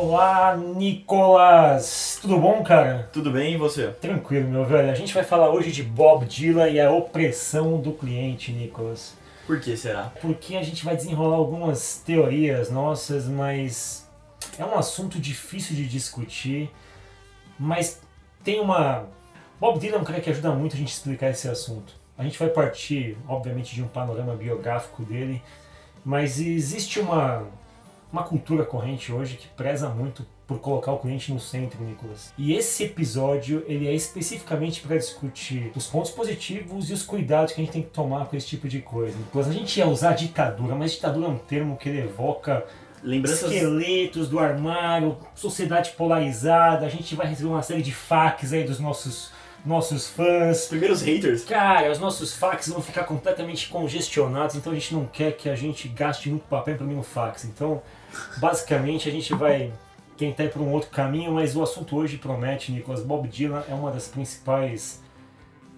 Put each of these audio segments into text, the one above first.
Olá, Nicolas! Tudo bom, cara? Tudo bem e você? Tranquilo, meu velho. A gente vai falar hoje de Bob Dylan e a opressão do cliente, Nicolas. Por que será? Porque a gente vai desenrolar algumas teorias nossas, mas é um assunto difícil de discutir. Mas tem uma. Bob Dylan é um cara que ajuda muito a gente a explicar esse assunto. A gente vai partir, obviamente, de um panorama biográfico dele, mas existe uma, uma cultura corrente hoje que preza muito por colocar o cliente no centro, Nicolas. E esse episódio ele é especificamente para discutir os pontos positivos e os cuidados que a gente tem que tomar com esse tipo de coisa. Nicolas, a gente ia usar ditadura, mas ditadura é um termo que ele evoca Lembranças. esqueletos do armário, sociedade polarizada. A gente vai receber uma série de fax aí dos nossos nossos fãs. Primeiros haters. Cara, os nossos fax vão ficar completamente congestionados, então a gente não quer que a gente gaste muito papel imprimindo fax. Então, basicamente, a gente vai tentar ir por um outro caminho, mas o assunto hoje promete, Nicolas. Bob Dylan é uma das principais.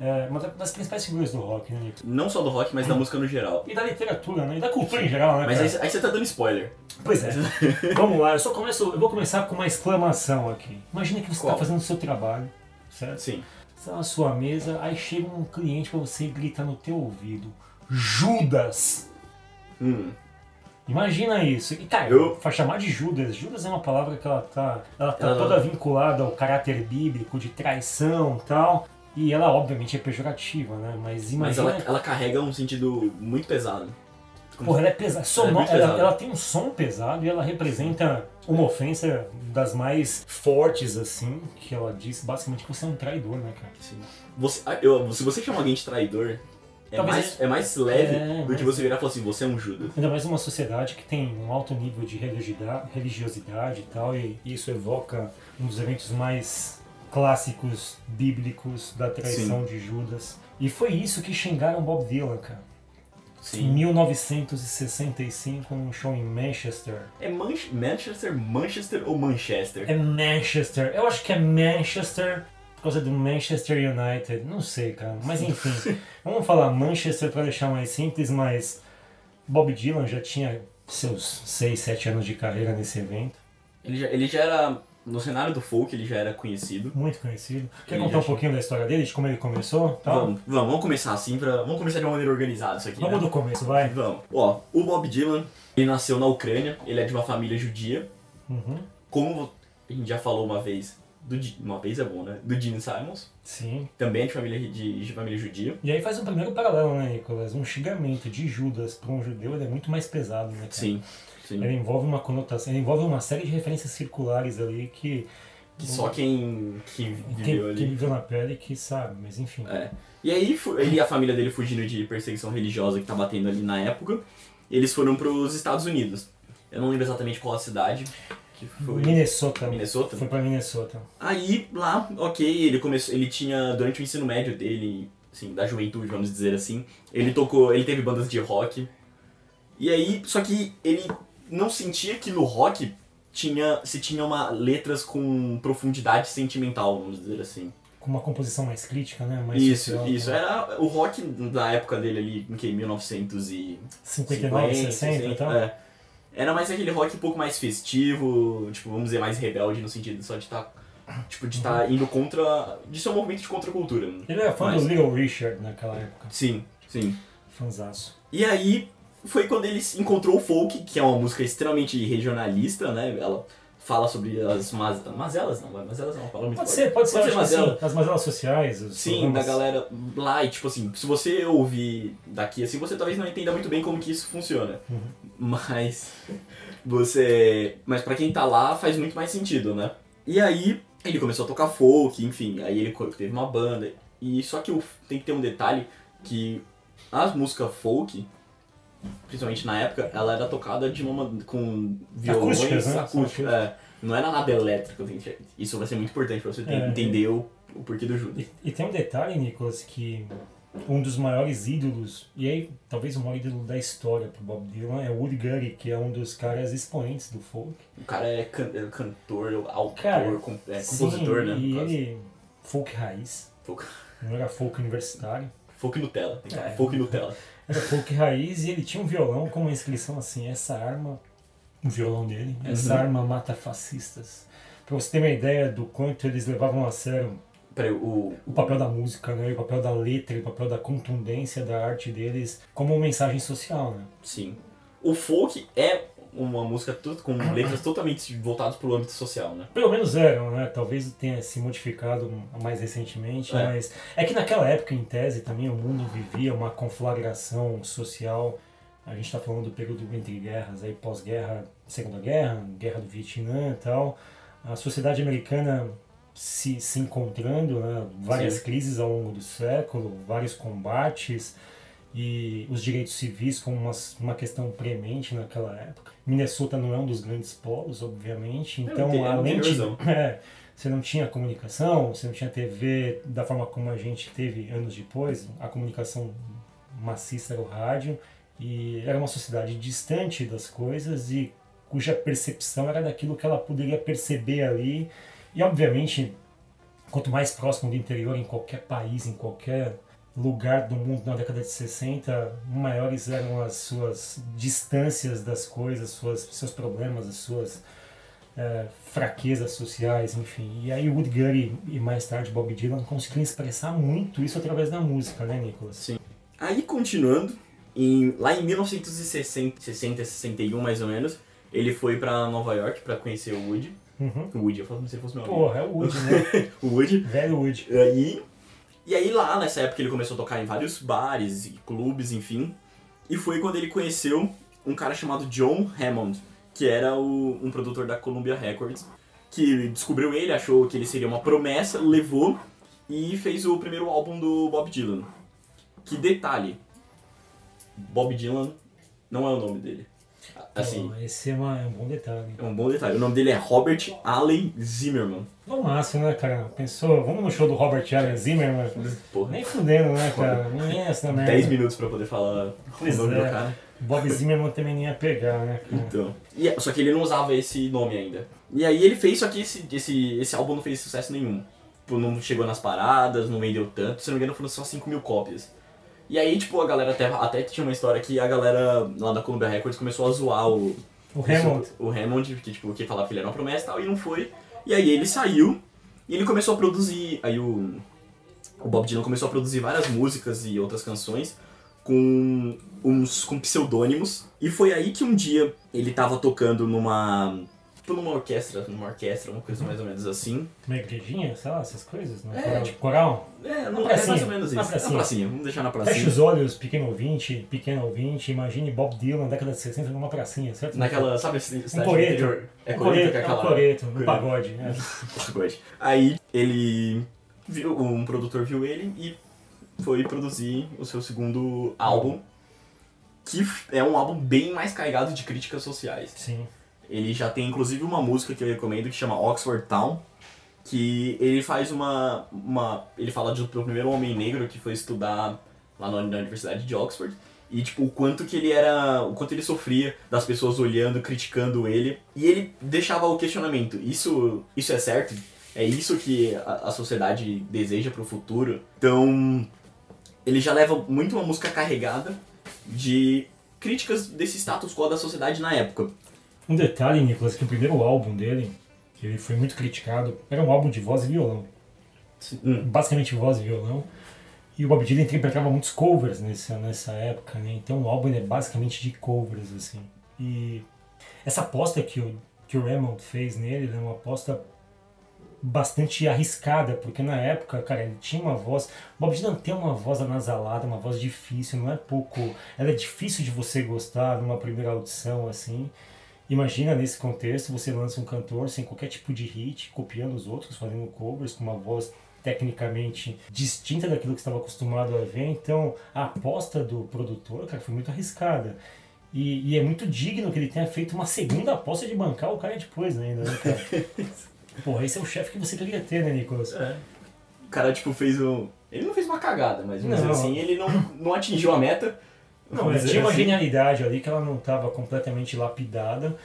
É, uma das principais figuras do rock, né, Nicolas? Não só do rock, mas da música no geral. E da literatura, né? E da cultura em geral, né? Mas cara? aí, aí você tá dando spoiler. Pois é. Vamos lá, eu só começo. Eu vou começar com uma exclamação aqui. Imagina que você está fazendo o seu trabalho, certo? Sim. Você tá na sua mesa, aí chega um cliente pra você e grita no teu ouvido. Judas! Hum. Imagina isso. E cara, Eu- vai chamar de Judas. Judas é uma palavra que ela tá, ela tá Ela- toda vinculada ao caráter bíblico de traição e tal. E ela obviamente é pejorativa, né? Mas Mas imagina. ela, ela carrega um sentido muito pesado. Como- Porra, ela é pesada. Sono- muito ela, pesada. ela tem um som pesado e ela representa uma ofensa das mais fortes, assim, que ela diz basicamente que você é um traidor, né, cara? Sim. Você, ah, eu, se você chama alguém de traidor, é, Talvez mais, é mais leve É, do que você virar e falar assim, você é um Judas. Ainda mais uma sociedade que tem um alto nível de religiosidade, e tal, e isso evoca um dos eventos mais clássicos bíblicos da traição de Judas. E foi isso que xingaram Bob Dylan, cara. Em Sim. 1965, num show em Manchester. É Manch- Manchester, Manchester ou Manchester? É Manchester. Eu acho que é Manchester por causa do Manchester United. Não sei, cara. Mas enfim, vamos falar Manchester para deixar mais simples, mas Bob Dylan já tinha seus 6, 7 anos de carreira nesse evento. Ele, já, ele já era, no cenário do folk, ele já era conhecido. Muito conhecido. Quer Ele contar um tinha- pouquinho da história dele, de como ele começou? Tá? Vamos, vamos, vamos começar assim, pra, vamos começar de uma maneira organizada isso aqui, Vamos né? do começo, vai. Vamos. Ó, o Bob Dylan, ele nasceu na Ucrânia, ele é de uma família judia. Uhum. Como a gente já falou uma vez, do, uma vez é bom, né? Do Gene Simons, Sim. também é de família, de, de família judia. E aí faz um primeiro paralelo, né, Nicolas? Um xingamento de Judas para um judeu é muito mais pesado, né? cara? Sim, sim. Ele envolve uma conotação, ele envolve uma série de referências circulares ali que Que só quem que viveu quem ali. viveu na pele que sabe, mas enfim. É. E aí, ele e a família dele fugindo de perseguição religiosa que tá batendo ali na época, eles foram pros Estados Unidos. Eu não lembro exatamente qual a cidade que foi. Minnesota. Minnesota? Foi pra Minnesota. Aí, lá, ok, ele começou, ele tinha, durante o ensino médio dele, assim, da juventude, vamos dizer assim, ele tocou, ele teve bandas de rock. E aí, só que ele não sentia que no rock tinha, se tinha uma, letras com profundidade sentimental, vamos dizer assim. Com uma composição mais crítica, né? Mais Isso, social, isso. né? Era o rock da época dele ali, em que, 1950, 59, 60 e tal. é. Era mais aquele rock um pouco mais festivo, tipo, vamos dizer, mais rebelde no sentido só de estar, tipo, de estar indo contra, de ser um movimento de contracultura. Ele era fã Mas- do Little Richard naquela época. Sim, sim. Fanzaço. E aí foi quando ele encontrou o folk, que é uma música extremamente regionalista, né? Ela fala sobre as maz... mazelas, não, mazelas uma palavra muito Pode ser, pode ser, eu acho que mazela. assim, as mazelas sociais. Os Sim, programas- da galera lá, e tipo assim, se você ouvir daqui assim, você talvez não entenda muito bem como que isso funciona. Uhum. Mas você. Mas pra quem tá lá faz muito mais sentido, né? E aí ele começou a tocar folk, enfim, aí ele teve uma banda. E só que tem que ter um detalhe que as músicas folk, principalmente na época, ela era tocada de uma com violões Acústicas, né? acústicos. É, não era nada elétrico. gente. Isso vai ser muito importante pra você É. entender o, o porquê do Judas. E, e tem um detalhe, Nicolas, que um dos maiores ídolos, e aí talvez o maior ídolo da história pro Bob Dylan é o Woody Guthrie, que é um dos caras expoentes do folk. O cara é, can- é cantor, autor, Cara, com- é, Sim, compositor, né? E ele, folk raiz, Folk, não era folk universitário. Folk Nutella. Tem que É. folk Nutella. Era folk raiz e ele tinha um violão com uma inscrição assim, essa arma o violão dele. Essa Uhum. arma mata fascistas. Pra você ter uma ideia do quanto eles levavam a sério Peraí, o. o papel da música, né? o papel da letra, o papel da contundência da arte deles como mensagem social, né? Sim. O folk é uma música com letras totalmente voltadas pro âmbito social, né? Pelo menos eram, né? Talvez tenha se modificado mais recentemente, É. mas é que naquela época, em tese, também o mundo vivia uma conflagração social. A gente está falando do período entre guerras, aí pós-guerra, Segunda Guerra, Guerra do Vietnã e tal. A sociedade americana se, se encontrando, né? várias Sim. crises ao longo do século, vários combates e os direitos civis como uma, uma questão premente naquela época. Minnesota não é um dos grandes polos, obviamente, então é além de é, você não tinha comunicação, você não tinha TV da forma como a gente teve anos depois, a comunicação maciça era o rádio e era uma sociedade distante das coisas e cuja percepção era daquilo que ela poderia perceber ali. E obviamente quanto mais próximo do interior em qualquer país, em qualquer lugar do mundo na década de 60, maiores eram as suas distâncias das coisas, suas, seus problemas, as suas é, fraquezas sociais, enfim. E aí Woody Guthrie e mais tarde Bob Dylan conseguiram expressar muito isso através da música, né, Nicolas? Sim. Aí, continuando, em- lá em 1960, 60, 61 mais ou menos, ele foi pra Nova York pra conhecer o Woody. Uhum. O Woody, eu falo como se ele fosse meu amigo. Porra, é o Woody, né? O Woody. Velho Woody. Aí, e aí lá, nessa época, ele começou a tocar em vários bares e clubes, enfim. E foi quando ele conheceu um cara chamado John Hammond, que era o- um produtor da Columbia Records, que descobriu ele, achou que ele seria uma promessa, levou e fez o primeiro álbum do Bob Dylan. Que detalhe, Bob Dylan não é o nome dele. Assim, esse é, uma- é um bom detalhe. é um bom detalhe. O nome dele é Robert Allen Zimmerman. No máximo, né, cara? Pensou, vamos no show do Robert Allen Zimmerman? Porra, Nem fudendo, né, cara? Ninguém é essa merda. 10 minutos pra poder falar Pois o nome é. do cara. Bob Zimmerman também nem ia pegar, né, cara? Então. E, é- só que ele não usava esse nome ainda. E aí ele fez, só que esse, esse, esse álbum não fez sucesso nenhum. Não chegou nas paradas, não vendeu tanto, se não me engano foram só 5 mil cópias. E aí, tipo, a galera até, até tinha uma história que a galera lá da Columbia Records começou a zoar o, O Hammond. o Hammond, que tipo, que falava que ele era uma promessa e tal, e não foi. E aí ele saiu e ele começou a produzir. Aí o, o Bob Dylan começou a produzir várias músicas e outras canções com uns com pseudônimos. E foi aí que um dia ele tava tocando numa. Numa orquestra, numa orquestra, uma coisa mais ou menos assim. Uma igrejinha, sei lá, essas coisas, né? É, coral, tipo, coral. É, não, é mais ou menos isso. pracinha. Na pracinha, vamos deixar na pracinha. os olhos, pequeno ouvinte, pequeno ouvinte, imagine Bob Dylan na década de 60 numa pracinha, certo? Naquela, sabe, esse Um coreto. É coreto, coreto, que é é um aquela... coreto, um pagode, né? Pagode. Aí ele viu, um produtor viu ele e foi produzir o seu segundo álbum, que é um álbum bem mais carregado de críticas sociais. Sim. Ele já tem inclusive uma música que eu recomendo que chama Oxford Town, que ele faz uma, uma ele fala do primeiro homem negro que foi estudar lá na, na Universidade de Oxford e tipo o quanto que ele era, o quanto ele sofria das pessoas olhando, criticando ele e ele deixava o questionamento, isso isso é certo? É isso que a, a sociedade deseja pro futuro? Então, ele já leva muito uma música carregada de críticas desse status quo da sociedade na época. Um detalhe, Nicolas, que o primeiro álbum dele, que ele foi muito criticado, era um álbum de voz e violão. Hum. Basicamente voz e violão. E o Bob Dylan interpretava muitos covers nessa, nessa época, né? Então o álbum é basicamente de covers, assim. E essa aposta que o, que o Raymond fez nele é uma aposta bastante arriscada, porque na época, cara, ele tinha uma voz. O Bob Dylan tem uma voz anasalada, uma voz difícil, não é pouco. Ela é difícil de você gostar numa primeira audição, assim. Imagina nesse contexto, você lança um cantor sem qualquer tipo de hit, copiando os outros, fazendo covers com uma voz tecnicamente distinta daquilo que estava acostumado a ver. Então, a aposta do produtor, cara, foi muito arriscada. E, e é muito digno que ele tenha feito uma segunda aposta de bancar o cara depois ainda, né, cara? Porra, esse é o chefe que você queria ter, né, Nicolas? É. O cara, tipo, fez um. Ele não fez uma cagada, mas dizer assim, ele não, não atingiu a meta. Não, mas tinha uma assim. genialidade ali que ela não estava completamente lapidada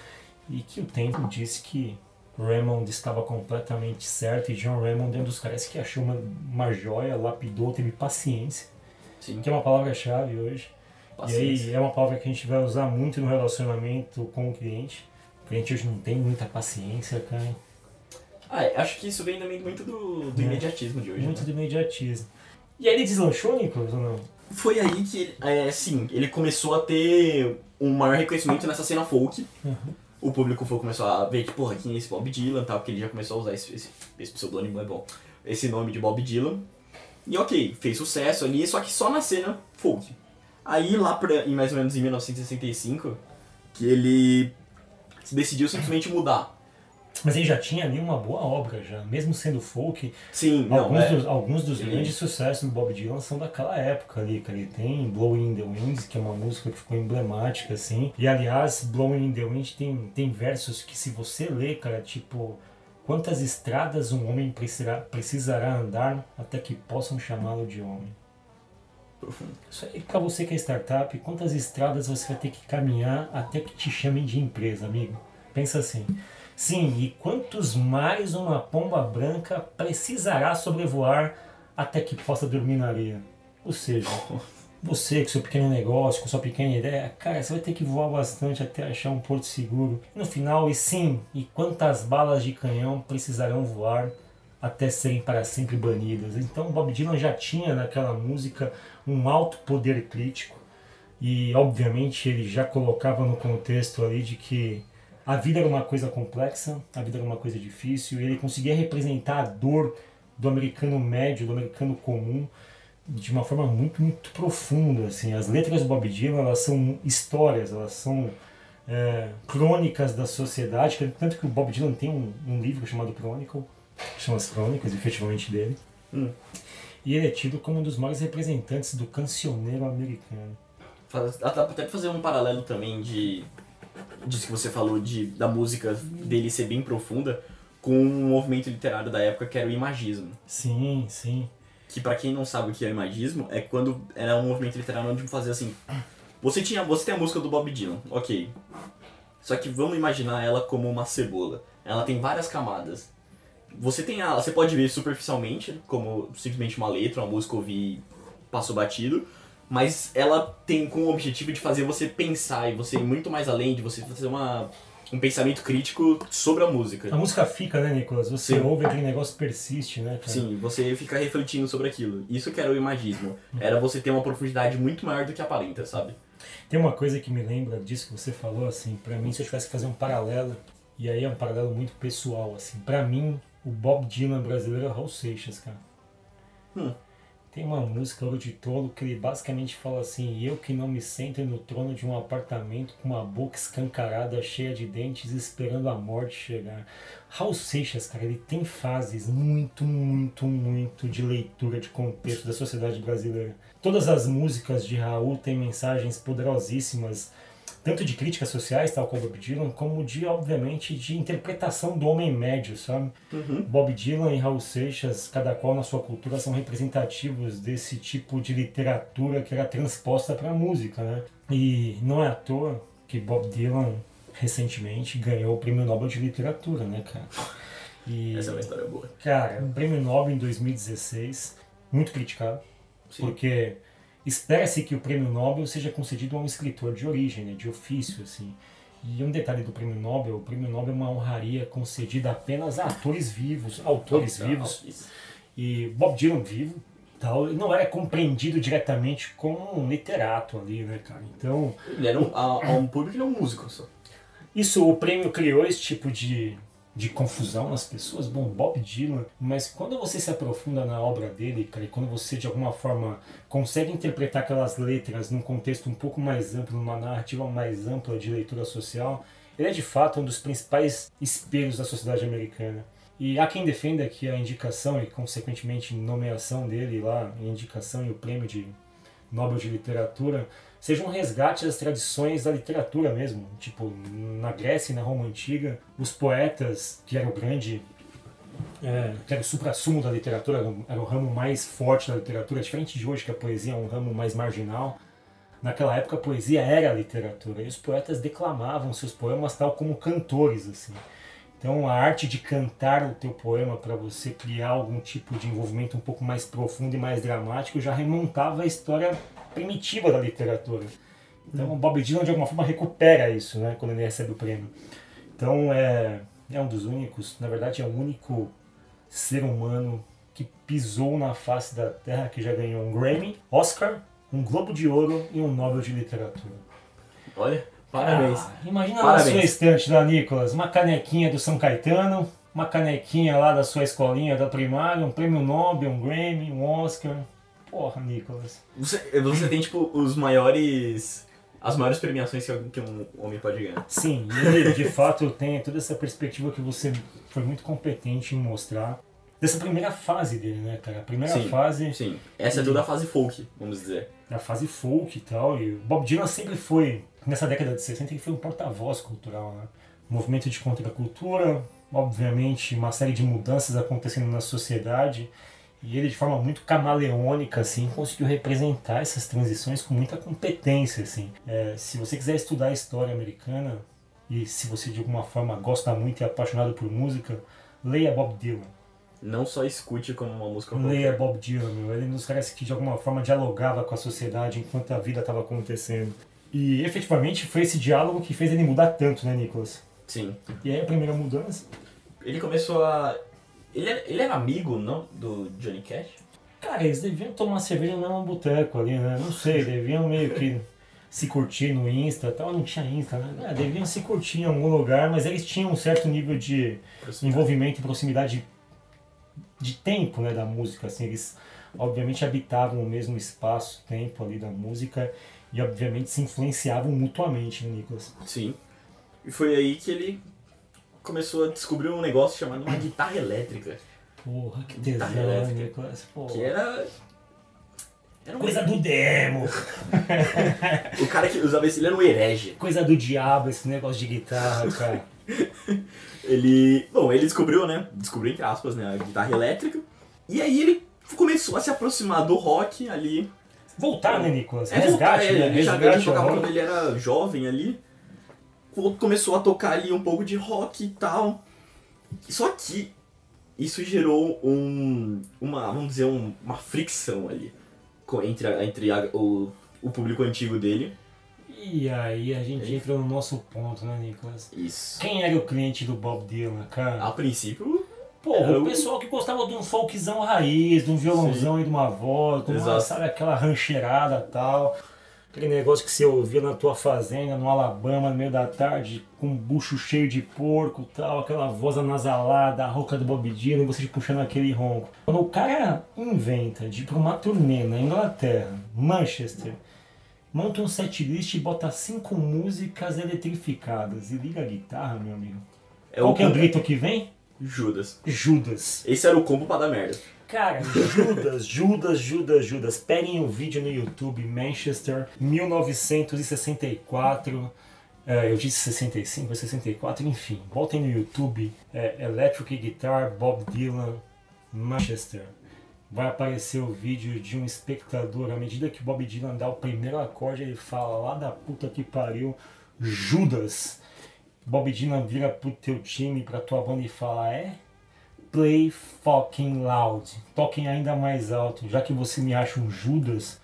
e que o tempo disse que Raymond estava completamente certo e John Raymond é um dos caras que achou uma, uma joia, lapidou, teve paciência, Sim. que é uma palavra-chave hoje. E Paciência. aí é uma palavra que a gente vai usar muito no relacionamento com o cliente. A gente hoje não tem muita paciência, cara. Ah, acho que isso vem também muito do, do É. imediatismo de hoje. Muito né? do imediatismo. E aí ele deslanchou, Nicolas, ou não? Foi aí que, é, sim, ele começou a ter um maior reconhecimento nessa cena folk. Uhum. O público começou a ver que, porra, quem é esse Bob Dylan tal, porque ele já começou a usar esse, esse, esse pseudônimo, é bom, esse nome de Bob Dylan. E ok, fez sucesso ali, só que só na cena folk. Aí lá pra, em mais ou menos em 1965, que ele decidiu simplesmente mudar. Mas ele já tinha ali uma boa obra, já. Mesmo sendo folk, Sim, não, alguns, é, dos, alguns dos Ele- grandes sucessos do Bob Dylan são daquela época ali, cara. Ele tem Blowing in the Wind, que é uma música que ficou emblemática, assim. E aliás, Blowing in the Wind tem, tem versos que se você ler, cara, tipo... Quantas estradas um homem precisará, precisará andar até que possam chamá-lo de homem? profundo. Isso aí pra você que é startup, quantas estradas você vai ter que caminhar até que te chamem de empresa, amigo? Pensa assim. Sim, e quantos mares uma pomba branca precisará sobrevoar até que possa dormir na areia? Ou seja, você com seu pequeno negócio, com sua pequena ideia, cara, você vai ter que voar bastante até achar um porto seguro. E no final, e sim, e quantas balas de canhão precisarão voar até serem para sempre banidas. Então Bob Dylan já tinha naquela música um alto poder crítico e obviamente ele já colocava no contexto ali de que a vida era uma coisa complexa, a vida era uma coisa difícil, e ele conseguia representar a dor do americano médio, do americano comum, de uma forma muito, muito profunda. Assim. As letras do Bob Dylan elas são histórias, elas são é, crônicas da sociedade, tanto que o Bob Dylan tem um, um livro chamado Chronicle, que são as crônicas efetivamente dele, Hum. e ele é tido como um dos maiores representantes do cancioneiro americano. Dá até pra fazer um paralelo também de. Disso que você falou, de, da música dele ser bem profunda, com um movimento literário da época que era o imagismo. Sim, sim. Que pra quem não sabe o que é o imagismo, é quando era um movimento literário onde fazia assim. Você tinha. Você tem a música do Bob Dylan, ok. Só que vamos imaginar ela como uma cebola. Ela tem várias camadas. Você tem a. Você pode ver superficialmente, como simplesmente uma letra, uma música ouvir passou batido. Mas ela tem como objetivo de fazer você pensar e você ir muito mais além, de você fazer uma, um pensamento crítico sobre a música. A música fica, né, Nicolas? Você Sim. ouve aquele negócio persiste, né, cara? Sim, você fica refletindo sobre aquilo. Isso que era o imagismo. Era você ter uma profundidade muito maior do que aparenta, sabe? Tem uma coisa que me lembra disso que você falou, assim, pra mim, se eu tivesse que fazer um paralelo, e aí é um paralelo muito pessoal, assim, pra mim, o Bob Dylan brasileiro é Raul Seixas, cara. Hum. Tem uma música, Ouro Tolo, que ele basicamente fala assim, eu que não me sento no trono de um apartamento com uma boca escancarada, cheia de dentes, esperando a morte chegar. Raul Seixas, cara, ele tem fases muito, muito, muito de leitura de contexto da sociedade brasileira. Todas as músicas de Raul têm mensagens poderosíssimas, tanto de críticas sociais, tal como Bob Dylan, como de, obviamente, de interpretação do homem médio, sabe? Bob Dylan e Raul Seixas, cada qual na sua cultura, são representativos desse tipo de literatura que era transposta para a música, né? E não é à toa que Bob Dylan, recentemente, ganhou o Prêmio Nobel de Literatura, né, cara? E, Essa é uma história boa. cara, o Prêmio Nobel em 2016, muito criticado, Sim. porque espera-se que o Prêmio Nobel seja concedido a um escritor de origem, né, de ofício, assim. E um detalhe do Prêmio Nobel, o Prêmio Nobel é uma honraria concedida apenas a atores vivos, autores vivos, e Bob Dylan vivo, tal, ele não era compreendido diretamente como um literato ali, né, cara? Então, Ele era um, a, a um público e não um músico só. isso, o prêmio criou esse tipo de, de confusão nas pessoas. Bom, Bob Dylan, mas quando você se aprofunda na obra dele, cara, e quando você de alguma forma consegue interpretar aquelas letras num contexto um pouco mais amplo, numa narrativa mais ampla de leitura social, ele é de fato um dos principais espelhos da sociedade americana. E há quem defenda que a indicação e, consequentemente, nomeação dele lá, indicação e o prêmio de Nobel de Literatura, seja um resgate das tradições da literatura mesmo. Tipo, na Grécia e na Roma Antiga, os poetas, que era o grande. É, que era o supra-sumo da literatura, era o ramo mais forte da literatura, diferente de hoje, que a poesia é um ramo mais marginal. Naquela época a poesia era a literatura e os poetas declamavam seus poemas tal como cantores assim. Então a arte de cantar o teu poema para você criar algum tipo de envolvimento um pouco mais profundo e mais dramático já remontava a história primitiva da literatura. Então o Bob Dylan de alguma forma recupera isso, né, quando ele recebe o prêmio. Então é, é um dos únicos, na verdade é o único ser humano que pisou na face da Terra que já ganhou um Grammy, Oscar, um Globo de Ouro e um Nobel de Literatura. Olha, parabéns. Ah, imagina Parabéns. na sua estante lá, Nicolas, uma canequinha do São Caetano, uma canequinha lá da sua escolinha da primária, um prêmio Nobel, um Grammy, um Oscar. Porra, Nicolas. Você, você tem, tipo, os maiores. As maiores premiações que um homem pode ganhar. Sim, e ele de fato tem toda essa perspectiva que você foi muito competente em mostrar. Dessa primeira fase dele, né, cara? A primeira Sim. fase Sim, essa é toda a fase folk, vamos dizer. da fase folk e tal. E o Bob Dylan sempre foi, nessa década de 60, ele foi um porta-voz cultural, né? Movimento de contracultura, obviamente uma série de mudanças acontecendo na sociedade. E ele, de forma muito camaleônica, assim, conseguiu representar essas transições com muita competência, assim. É, se você quiser estudar a história americana, e se você de alguma forma gosta muito e é apaixonado por música, leia Bob Dylan. Não só escute como uma música Leia qualquer. Bob Dylan, meu. Ele é um dos caras que de alguma forma dialogava com a sociedade enquanto a vida estava acontecendo. E efetivamente foi esse diálogo que fez ele mudar tanto, né, Nicolas? Sim. E aí a primeira mudança. Ele começou a. Ele era, ele era amigo, não? Do Johnny Cash? Cara, eles deviam tomar cerveja no mesmo boteco ali, né? Não sei, deviam meio que se curtir no Insta e tal. Não tinha Insta, né? É, deviam se curtir em algum lugar, mas eles tinham um certo nível de envolvimento e proximidade de tempo né, da música. Assim, eles obviamente habitavam o mesmo espaço, tempo ali da música e obviamente se influenciavam mutuamente, né, Nicolas? Sim. E foi aí que ele começou a descobrir um negócio chamado uma guitarra elétrica. Porra, que Guitarra tesão, elétrica. Pô. Que era. Era um Coisa do demo, O cara que usava esse, ele era um herege. coisa do diabo esse negócio de guitarra, cara. Ele. Bom, ele descobriu, né? Descobriu entre aspas, né? A guitarra elétrica. E aí ele começou a se aproximar do rock ali. Voltar, né, Nicolas? É, voltar, Resgate, é, né? ele já ele Resgate tocava quando ele era jovem ali. Co- Começou a tocar ali um pouco de rock e tal. Só que isso gerou um. uma. vamos dizer, um- uma fricção ali. Entre, a- entre a- o, o público antigo dele. E aí a gente entra no nosso ponto, né, Nicolas? Isso. Quem era o cliente do Bob Dylan, cara? A princípio, Pô, o o- pessoal que gostava de um folkzão raiz, de um violãozão e de uma voz, de uma, sabe, aquela rancheirada e tal. Aquele negócio que você ouvia na tua fazenda, no Alabama, no meio da tarde, com um bucho cheio de porco e tal, aquela voz anasalada, a rouca do Bob Dylan e você te puxando aquele ronco. Quando o cara inventa de ir pra uma turnê na Inglaterra, Manchester, monta um setlist e bota cinco músicas eletrificadas e liga a guitarra, meu amigo. é Qual o que é o grito que vem? Judas. Judas. Esse era o combo pra dar merda. Cara, Judas, Judas, Judas, Judas. Peguem o vídeo no YouTube, Manchester, 1964. É, eu disse 65, é 64, enfim. Voltem no YouTube, é, Electric Guitar, Bob Dylan, Manchester. Vai aparecer o vídeo de um espectador. À medida que Bob Dylan dá o primeiro acorde, ele fala lá da puta que pariu, Judas. Bob Dylan vira pro teu time, pra tua banda e fala: É? Play fucking loud. Toquem ainda mais alto. Já que você me acha um Judas.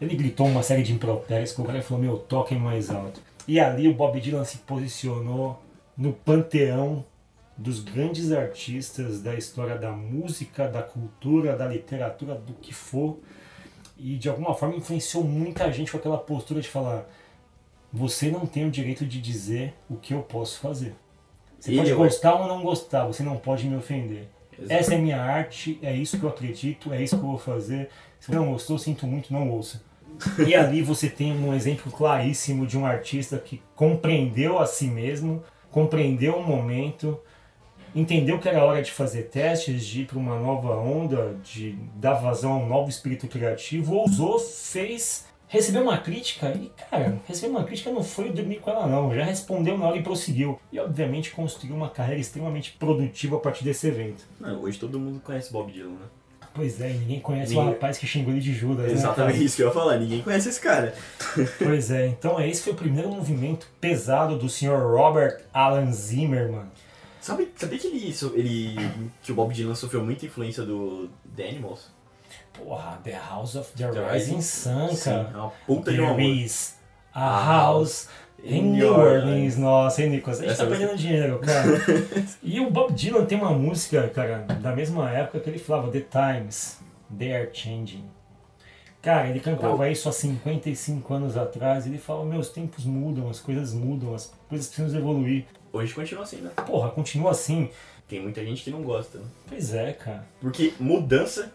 Ele gritou uma série de impropérios que o cara falou: Meu, toquem mais alto. E ali o Bob Dylan se posicionou no panteão dos grandes artistas da história da música, da cultura, da literatura, do que for. E de alguma forma influenciou muita gente com aquela postura de falar: Você não tem o direito de dizer o que eu posso fazer. Você pode eu- gostar ou não gostar, você não pode me ofender. Exato. Essa é minha arte, é isso que eu acredito, é isso que eu vou fazer. Se você não gostou, sinto muito, não ouça. E ali você tem um exemplo claríssimo de um artista que compreendeu a si mesmo, compreendeu o momento, entendeu que era hora de fazer testes, de ir para uma nova onda, de dar vazão a um novo espírito criativo, ousou, fez, recebeu uma crítica e, cara, receber uma crítica não foi dormir com ela não, já respondeu na hora e prosseguiu. E obviamente construiu uma carreira extremamente produtiva a partir desse evento. Não, hoje todo mundo conhece Bob Dylan, né? Pois é, ninguém conhece o Ninguém- rapaz que xingou ele de Judas, né, Exatamente cara? isso que eu ia falar, ninguém conhece esse cara. Pois é, então esse foi o primeiro movimento pesado do Sr. Robert Alan Zimmerman. Sabe, sabia que ele, ele. que o Bob Dylan sofreu muita influência do The Animals? Porra, The House of the, The Rising Sun, Sim, cara. é uma puta de um amor. There is A House em New Orleans. Nossa, hein, Nicolas? A gente Essa tá perdendo dinheiro, cara. e o Bob Dylan tem uma música, cara, da mesma época que ele falava The Times, They Are Changing. Cara, ele cantava isso há 55 anos atrás. Ele fala: Meus tempos mudam, as coisas mudam, as coisas precisam evoluir. Hoje continua assim, né? Porra, continua assim. Tem muita gente que não gosta, né? Pois é, cara. Porque mudança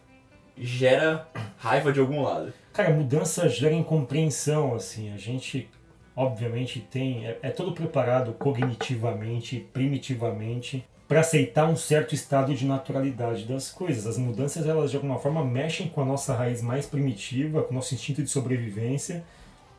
gera raiva de algum lado. Cara, mudança gera incompreensão, assim. A gente, obviamente, tem. É, é todo preparado cognitivamente, primitivamente, para aceitar um certo estado de naturalidade das coisas. As mudanças, elas de alguma forma mexem com a nossa raiz mais primitiva, com o nosso instinto de sobrevivência.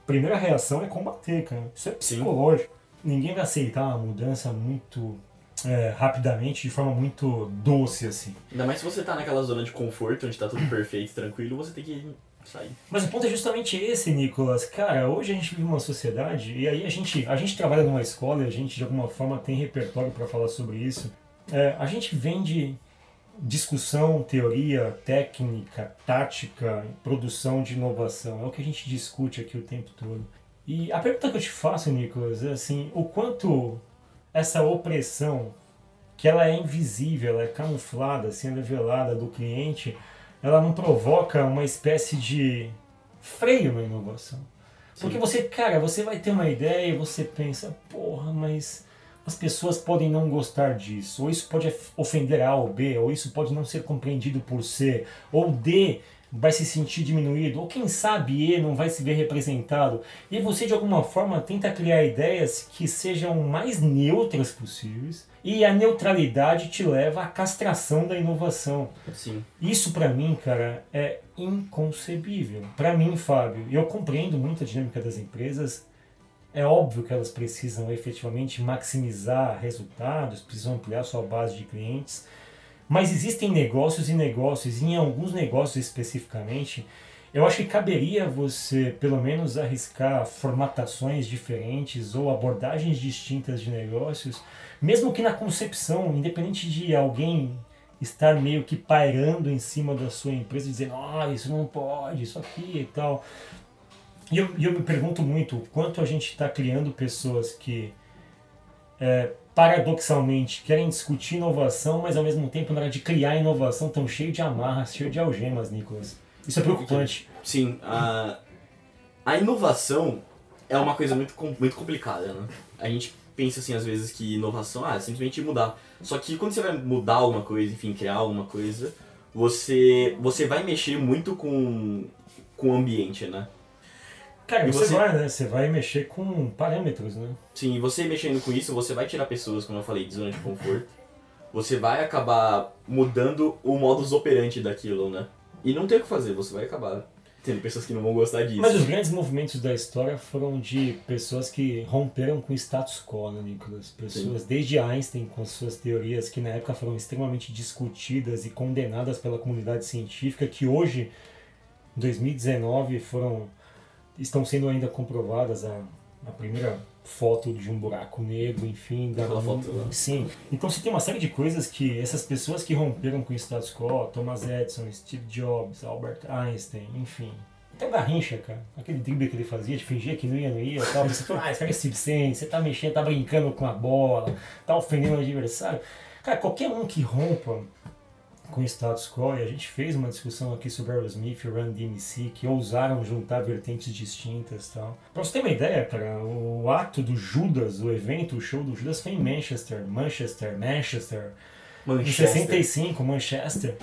Primeira reação é combater, cara. Isso é psicológico. Sim. Ninguém vai aceitar uma mudança muito é, rapidamente, de forma muito doce, assim. Ainda mais se você tá naquela zona de conforto, onde tá tudo perfeito, tranquilo, você tem que sair. Mas o ponto é justamente esse, Nicolas. Cara, hoje a gente vive uma sociedade, e aí a gente, a gente trabalha numa escola e a gente de alguma forma tem repertório para falar sobre isso. É, a gente vende discussão, teoria, técnica, tática, produção de inovação. É o que a gente discute aqui o tempo todo. E a pergunta que eu te faço, Nicolas, é assim, o quanto essa opressão, que ela é invisível, ela é camuflada, assim, ela é velada do cliente, ela não provoca uma espécie de freio na inovação. Porque você, cara, você vai ter uma ideia e você pensa, porra, mas as pessoas podem não gostar disso, ou isso pode ofender A ou B, ou isso pode não ser compreendido por C, ou D vai se sentir diminuído, ou quem sabe E não vai se ver representado. E você de alguma forma tenta criar ideias que sejam mais neutras possíveis, e a neutralidade te leva à castração da inovação. Sim. Isso para mim, cara, é inconcebível. Para mim, Fábio, eu compreendo muito a dinâmica das empresas. É óbvio que elas precisam efetivamente maximizar resultados, precisam ampliar sua base de clientes mas existem negócios e negócios, e em alguns negócios especificamente, eu acho que caberia você, pelo menos, arriscar formatações diferentes ou abordagens distintas de negócios, mesmo que na concepção, independente de alguém estar meio que pairando em cima da sua empresa, dizendo, ah, isso não pode, isso aqui e tal. E eu, eu me pergunto muito quanto a gente está criando pessoas que é, paradoxalmente, querem discutir inovação, mas ao mesmo tempo, na hora de criar inovação, estão cheio de amarras, cheio de algemas, Nicolas. Isso é preocupante. Sim, a, a inovação é uma coisa muito, muito complicada, né? A gente pensa assim, às vezes, que inovação ah, é simplesmente mudar. Só que quando você vai mudar alguma coisa, enfim, criar alguma coisa, você, você vai mexer muito com, com o ambiente, né? Cara, você, você, vai, né? Você vai mexer com parâmetros, né? Sim, e você mexendo com isso, você vai tirar pessoas, como eu falei, de zona de conforto. Você vai acabar mudando o modus operandi daquilo, né? E não tem o que fazer, você vai acabar tendo pessoas que não vão gostar disso. Mas os grandes movimentos da história foram de pessoas que romperam com o status quo, né, Nicolas? Pessoas, Sim. desde Einstein, com as suas teorias que na época foram extremamente discutidas e condenadas pela comunidade científica, que hoje, em 2019, foram estão sendo ainda comprovadas a, a primeira foto de um buraco negro, enfim, da foto, né? sim. Então você tem uma série de coisas que essas pessoas que romperam com o status quo, Thomas Edison, Steve Jobs, Albert Einstein, enfim, até o Garrincha, cara, aquele drible que ele fazia de fingir que não ia, não ia, tal, você fala, ah, esse cara é Steve você tá mexendo, tá brincando com a bola, tá ofendendo o adversário. Cara, qualquer um que rompa com o status quo, e a gente fez uma discussão aqui sobre Aerosmith e Run DMC, que ousaram juntar vertentes distintas tal. Pra você ter uma ideia, cara, o ato do Judas, o evento, o show do Judas foi em Manchester, Manchester, Manchester, Manchester. em 65, Manchester.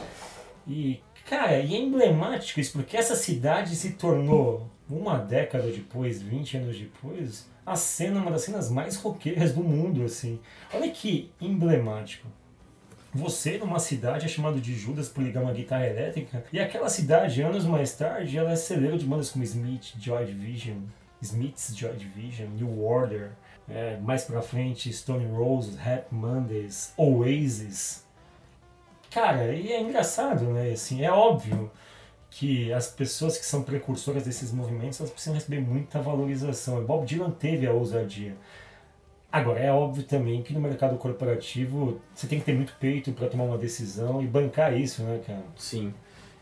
E, cara, e é emblemático isso, porque essa cidade se tornou, uma década depois, 20 anos depois, a cena, uma das cenas mais roqueiras do mundo, assim. Olha que emblemático. Você, numa cidade, é chamado de Judas por ligar uma guitarra elétrica, e aquela cidade, anos mais tarde, ela é celeiro de bandas como Smith, Joy Division, Smith's Joy Division, New Order, é, mais pra frente, Stone Roses, Happy Mondays, Oasis. Cara, e é engraçado, né? Assim, é óbvio que as pessoas que são precursoras desses movimentos elas precisam receber muita valorização. E Bob Dylan teve a ousadia. Agora, é óbvio também que no mercado corporativo você tem que ter muito peito para tomar uma decisão e bancar isso, né, cara? Sim.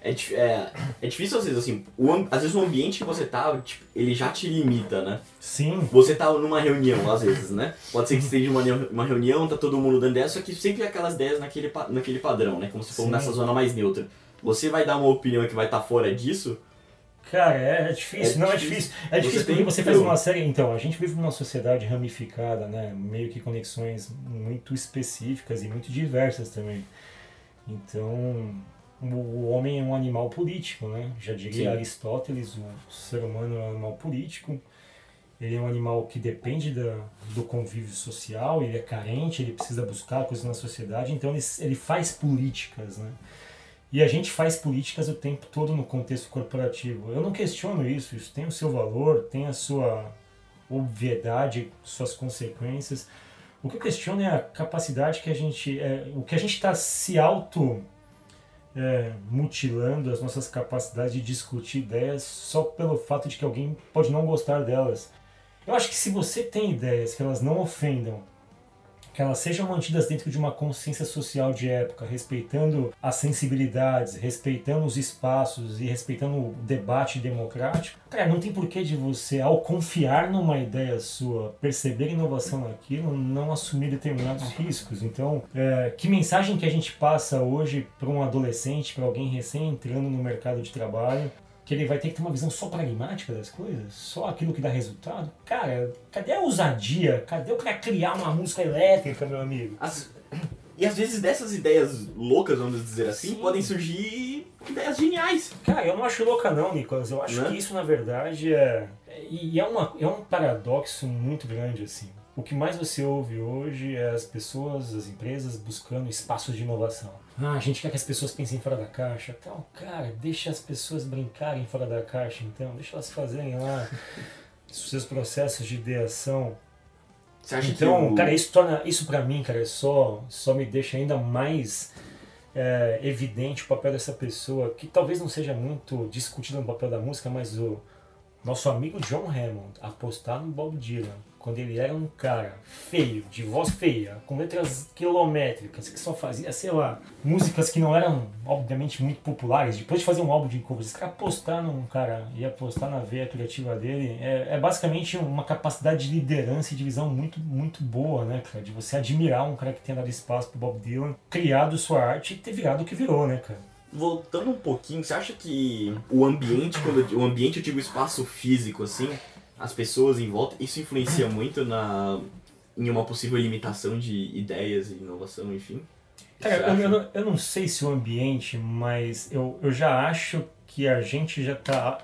é, é, é difícil às vezes, assim, o, às vezes o ambiente que você tá, tipo, ele já te limita, né? Sim. Você tá numa reunião, às vezes, né? Pode ser que esteja uma, uma reunião, tá todo mundo dando ideias, só que sempre aquelas ideias naquele, naquele padrão, né? Como se fosse nessa zona mais neutra. Você vai dar uma opinião que vai estar tá fora disso, Cara, é, é difícil, é não difícil. é difícil. É difícil você porque você faz uma série. Então, a gente vive numa sociedade ramificada, né? Meio que conexões muito específicas e muito diversas também. Então, o homem é um animal político, né? Já diria Sim. Aristóteles, o ser humano é um animal político. Ele é um animal que depende da, do convívio social, ele é carente, ele precisa buscar coisas na sociedade, então ele, ele faz políticas, né? E a gente faz políticas o tempo todo no contexto corporativo. Eu não questiono isso, isso tem o seu valor, tem a sua obviedade, suas consequências. O que eu questiono é a capacidade que a gente. É, o que a gente está se auto é, mutilando as nossas capacidades de discutir ideias só pelo fato de que alguém pode não gostar delas. Eu acho que se você tem ideias que elas não ofendam que elas sejam mantidas dentro de uma consciência social de época, respeitando as sensibilidades, respeitando os espaços e respeitando o debate democrático, cara, não tem porquê de você, ao confiar numa ideia sua, perceber inovação naquilo, não assumir determinados riscos. Então, é, que mensagem que a gente passa hoje para um adolescente, para alguém recém entrando no mercado de trabalho, que ele vai ter que ter uma visão só pragmática das coisas, só aquilo que dá resultado. Cara, cadê a ousadia? Cadê o cara criar uma música elétrica, meu amigo? As... E às vezes dessas ideias loucas, vamos dizer assim, Sim. podem surgir ideias geniais. Cara, eu não acho louca não, Nicolas. Eu acho né? que isso, na verdade, é... E é, uma, é um paradoxo muito grande, assim. O que mais você ouve hoje é as pessoas, as empresas buscando espaços de inovação. Ah, a gente quer que as pessoas pensem fora da caixa. Então, cara, deixa as pessoas brincarem fora da caixa, então. Deixa elas fazerem lá os seus processos de ideação. Você acha então, que cara, isso torna. Isso pra mim, cara, só, só me deixa ainda mais é, evidente o papel dessa pessoa, que talvez não seja muito discutido no papel da música, mas o nosso amigo John Hammond apostar no Bob Dylan quando ele era um cara feio, de voz feia, com letras quilométricas, que só fazia, sei lá, músicas que não eram, obviamente, muito populares. Depois de fazer um álbum de covers, esse cara apostar num cara e apostar na veia criativa dele é, é, basicamente uma capacidade de liderança e de visão muito, muito boa, né, cara? De você admirar um cara que tenha dado espaço pro Bob Dylan, criado sua arte e ter virado o que virou, né, cara? Voltando um pouquinho, você acha que o ambiente, quando eu, o ambiente eu digo espaço físico, assim, as pessoas em volta, isso influencia muito na em uma possível limitação de ideias e inovação, enfim? Cara, eu, eu, não, eu não sei se o ambiente, mas eu, eu já acho que a gente já está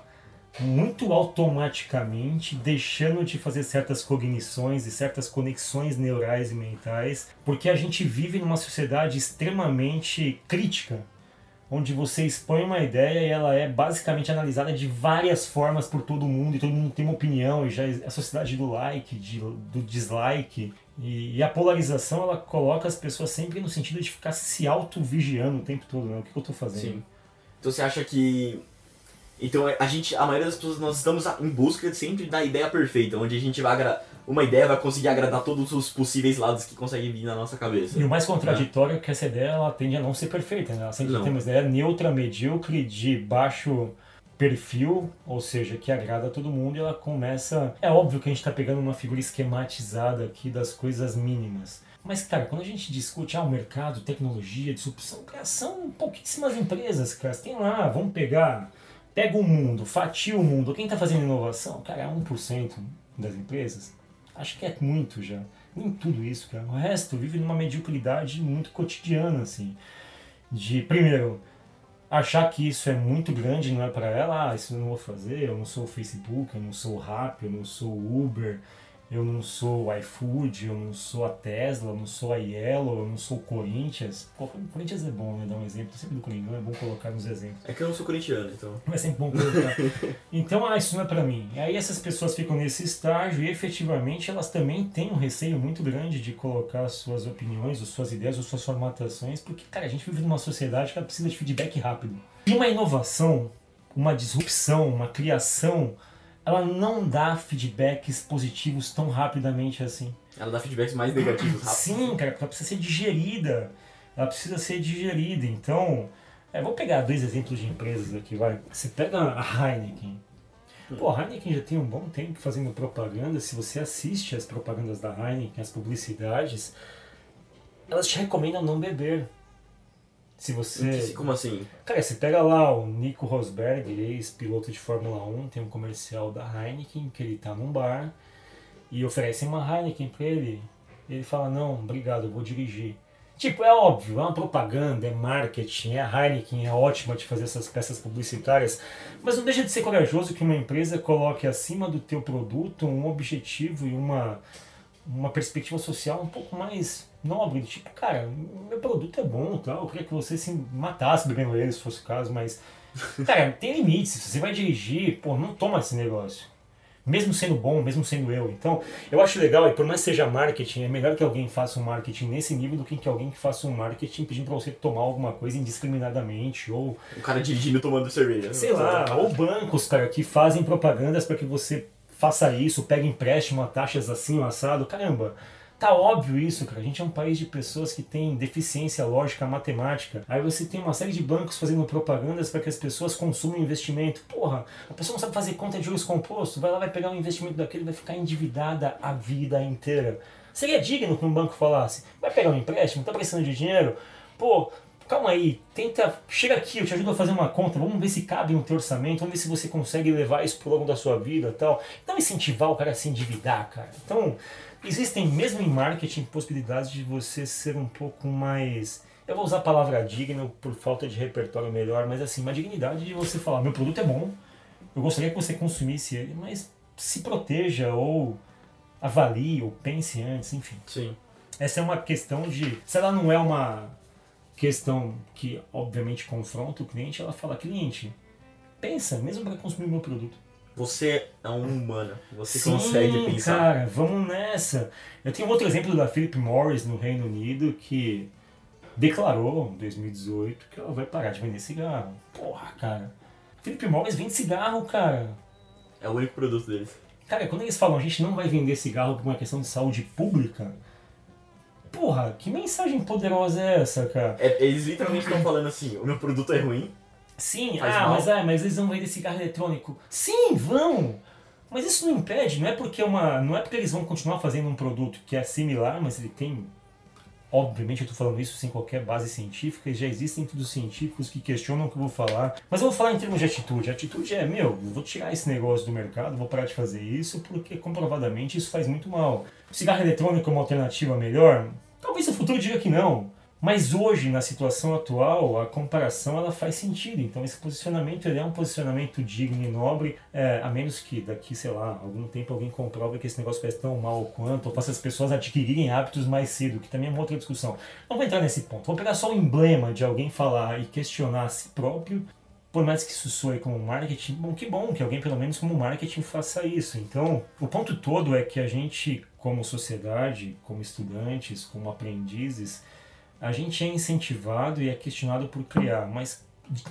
muito automaticamente deixando de fazer certas cognições e certas conexões neurais e mentais, porque a gente vive numa sociedade extremamente crítica onde você expõe uma ideia e ela é basicamente analisada de várias formas por todo mundo e todo mundo tem uma opinião e já é a sociedade do like, de, do dislike e, e, a polarização ela coloca as pessoas sempre no sentido de ficar se auto-vigiando o tempo todo, né? O que, eu estou fazendo? Sim. Então você acha que então a gente, a maioria das pessoas nós estamos em busca sempre da ideia perfeita, onde a gente vai uma ideia vai conseguir agradar todos os possíveis lados que conseguem vir na nossa cabeça. E o mais contraditório é que essa ideia ela tende a não ser perfeita, né? Ela sempre não. tem uma ideia neutra, medíocre, de baixo perfil, ou seja, que agrada a todo mundo e ela começa... É óbvio que a gente está pegando uma figura esquematizada aqui das coisas mínimas. Mas, cara, quando a gente discute ah, o mercado, tecnologia, disrupção, cara, são pouquíssimas empresas, cara. Tem lá, vamos pegar... Pega o mundo, fatia o mundo. Quem está fazendo inovação? Cara, é 1% das empresas. Acho que é muito já. Nem tudo isso, cara. O resto vive numa mediocridade muito cotidiana, assim. De, primeiro, achar que isso é muito grande, não é para ela, ah, isso eu não vou fazer, eu não sou o Facebook, eu não sou o Rappi, eu não sou o Uber, eu não sou o iFood, eu não sou a Tesla, eu não sou a Yellow, eu não sou o Corinthians. O Corinthians é bom, né? Dar um exemplo. Sempre do Coringão é bom colocar nos exemplos. É que eu não sou corintiano, então. Mas é sempre bom colocar. então, ah, isso não é pra mim. E aí essas pessoas ficam nesse estágio e efetivamente elas também têm um receio muito grande de colocar suas opiniões, ou suas ideias, ou suas formatações, porque, cara, a gente vive numa sociedade que ela precisa de feedback rápido. E uma inovação, uma disrupção, uma criação ela não dá feedbacks positivos tão rapidamente assim. Ela dá feedbacks mais negativos rápido. Sim, cara, ela precisa ser digerida. Ela precisa ser digerida. Então, É, vou pegar dois exemplos de empresas aqui, vai. Você pega a Heineken. Pô, a Heineken já tem um bom tempo fazendo propaganda. Se você assiste as propagandas da Heineken, as publicidades, elas te recomendam não beber. Se você. Como assim? Cara, você pega lá o Nico Rosberg, ex-piloto de Fórmula 1, tem um comercial da Heineken que ele tá num bar e oferecem uma Heineken pra ele. Ele fala: Não, obrigado, eu vou dirigir. Tipo, é óbvio, é uma propaganda, é marketing, é a Heineken, é ótima de fazer essas peças publicitárias, mas não deixa de ser corajoso que uma empresa coloque acima do teu produto um objetivo e uma, uma perspectiva social um pouco mais nobre. Tipo, cara, meu produto é bom, tal, eu queria que você se matasse bebendo ele, se fosse o caso, mas, cara, tem limites. Se você vai dirigir, pô, não toma esse negócio mesmo sendo bom, mesmo sendo eu. Então, eu acho legal, e por mais que seja marketing, é melhor que alguém faça um marketing nesse nível do que que alguém que faça um marketing pedindo pra você tomar alguma coisa indiscriminadamente, ou... O cara dirigindo tomando cerveja. Sei lá, ou bancos, cara, que fazem propagandas para que você faça isso, pegue empréstimo a taxas assim, assado, caramba... Tá óbvio isso, cara. A gente é um país de pessoas que tem deficiência lógica, matemática. Aí você tem uma série de bancos fazendo propagandas para que as pessoas consumam investimento. Porra, a pessoa não sabe fazer conta de juros compostos, vai lá, vai pegar um investimento daquele vai ficar endividada a vida inteira. Seria digno que um banco falasse: vai pegar um empréstimo, tá precisando de dinheiro? Pô, calma aí, tenta, chega aqui, eu te ajudo a fazer uma conta, vamos ver se cabe no teu orçamento, vamos ver se você consegue levar isso pro longo da sua vida tal. Não incentivar o cara a se endividar, cara. Então, Existem, mesmo em marketing, possibilidades de você ser um pouco mais. Eu vou usar a palavra digno por falta de repertório melhor, mas assim, uma dignidade de você falar: meu produto é bom, eu gostaria que você consumisse ele, mas se proteja ou avalie ou pense antes, enfim. Sim. Essa é uma questão de. Se ela não é uma questão que, obviamente, confronta o cliente, ela fala: cliente, pensa, mesmo para consumir o meu produto. Você é um humano. Você Sim, consegue pensar. Cara, vamos nessa. Eu tenho outro exemplo da Philip Morris no Reino Unido que declarou em 2018 que ela vai parar de vender cigarro. Porra, cara. Philip Morris vende cigarro, cara. É o único produto deles. Cara, quando eles falam a gente não vai vender cigarro por uma questão de saúde pública, porra, que mensagem poderosa é essa, cara? É, eles literalmente estão falando assim: o meu produto é ruim, Sim, ah, mal? mas, ah, mas eles vão vender cigarro eletrônico. Sim, vão! Mas isso não impede, não é porque é uma. Não é porque eles vão continuar fazendo um produto que é similar, mas ele tem. Obviamente eu estou falando isso sem qualquer base científica, e já existem todos científicos que questionam o que eu vou falar. Mas eu vou falar em termos de atitude. A atitude é, meu, eu vou tirar esse negócio do mercado, vou parar de fazer isso, porque comprovadamente isso faz muito mal. O cigarro eletrônico é uma alternativa melhor? Talvez o futuro diga que não. Mas hoje, na situação atual, a comparação ela faz sentido. Então esse posicionamento é um posicionamento digno e nobre, é, a menos que daqui, sei lá, algum tempo alguém comprove que esse negócio faz tão mal quanto, ou faça as pessoas adquirirem hábitos mais cedo, que também é uma outra discussão. Não vou entrar nesse ponto. Vou pegar só o emblema de alguém falar e questionar a si próprio, por mais que isso soe como marketing, bom, que bom que alguém pelo menos como marketing faça isso. Então, o ponto todo é que a gente, como sociedade, como estudantes, como aprendizes, a gente é incentivado e é questionado por criar, mas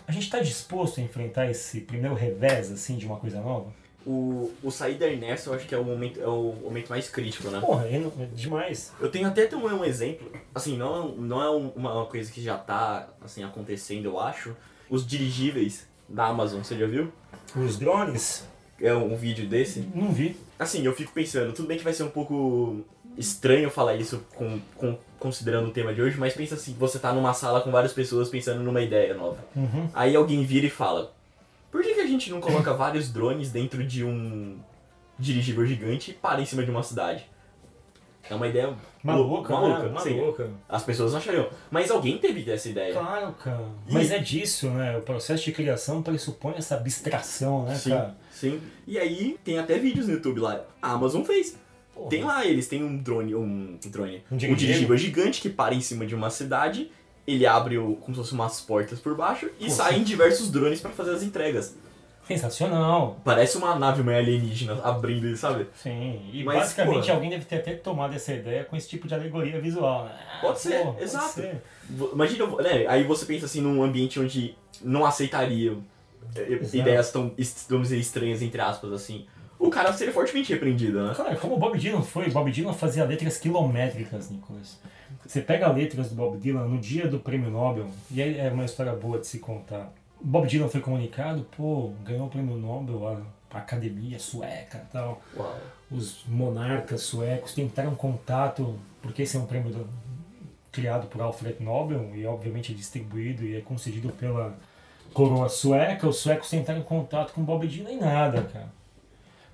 a gente está disposto a enfrentar esse primeiro revés assim de uma coisa nova? O, o sair da inércia eu acho que é o momento, é o momento mais crítico, né? Porra, é, é demais. Eu tenho até um, um exemplo, assim, não, não é um- uma coisa que já tá assim, acontecendo, eu acho. Os dirigíveis da Amazon, você já viu? Os drones, É um vídeo desse. não vi. Assim, eu fico pensando, tudo bem que vai ser um pouco estranho falar isso com, com- considerando o tema de hoje, mas pensa assim, você tá numa sala com várias pessoas pensando numa ideia nova. Uhum. Aí alguém vira e fala, por que, que a gente não coloca vários drones dentro de um dirigível gigante e para em cima de uma cidade? É uma ideia Maluca, lou- maluca, né? sim. maluca. As pessoas achariam. Mas alguém teve essa ideia. Claro, cara. E- Mas é disso, né? O processo de criação pressupõe essa abstração, né, Sim, cara? sim. E aí tem até vídeos no YouTube lá. A Amazon fez. Porra. Tem lá, eles têm um drone, um drone, Um um dirigível? gigante que para em cima de uma cidade, ele abre o, como se fossem umas portas por baixo e saem diversos drones pra fazer as entregas. Sensacional. Parece uma nave meio alienígena abrindo, sabe? Sim. E Mas, basicamente porra. alguém deve ter até tomado essa ideia com esse tipo de alegoria visual, né? Pode ser, pô, exato. ser. V- Imagina, né? Aí você pensa assim num ambiente onde não aceitaria eh, Exato. ideias tão, vamos dizer, estranhas, entre aspas, assim. O cara seria fortemente repreendido, né? Cara, como o Bob Dylan foi, Bob Dylan fazia letras quilométricas, Nicolas. Você pega letras do Bob Dylan no dia do prêmio Nobel, e aí é uma história boa de se contar. Bob Dylan foi comunicado, pô, ganhou o prêmio Nobel, a academia sueca e tal. Uau. Os monarcas suecos tentaram contato, porque esse é um prêmio do- criado por Alfred Nobel e obviamente é distribuído e é concedido pela coroa sueca. Os suecos tentaram contato com Bob Dylan e nada, cara.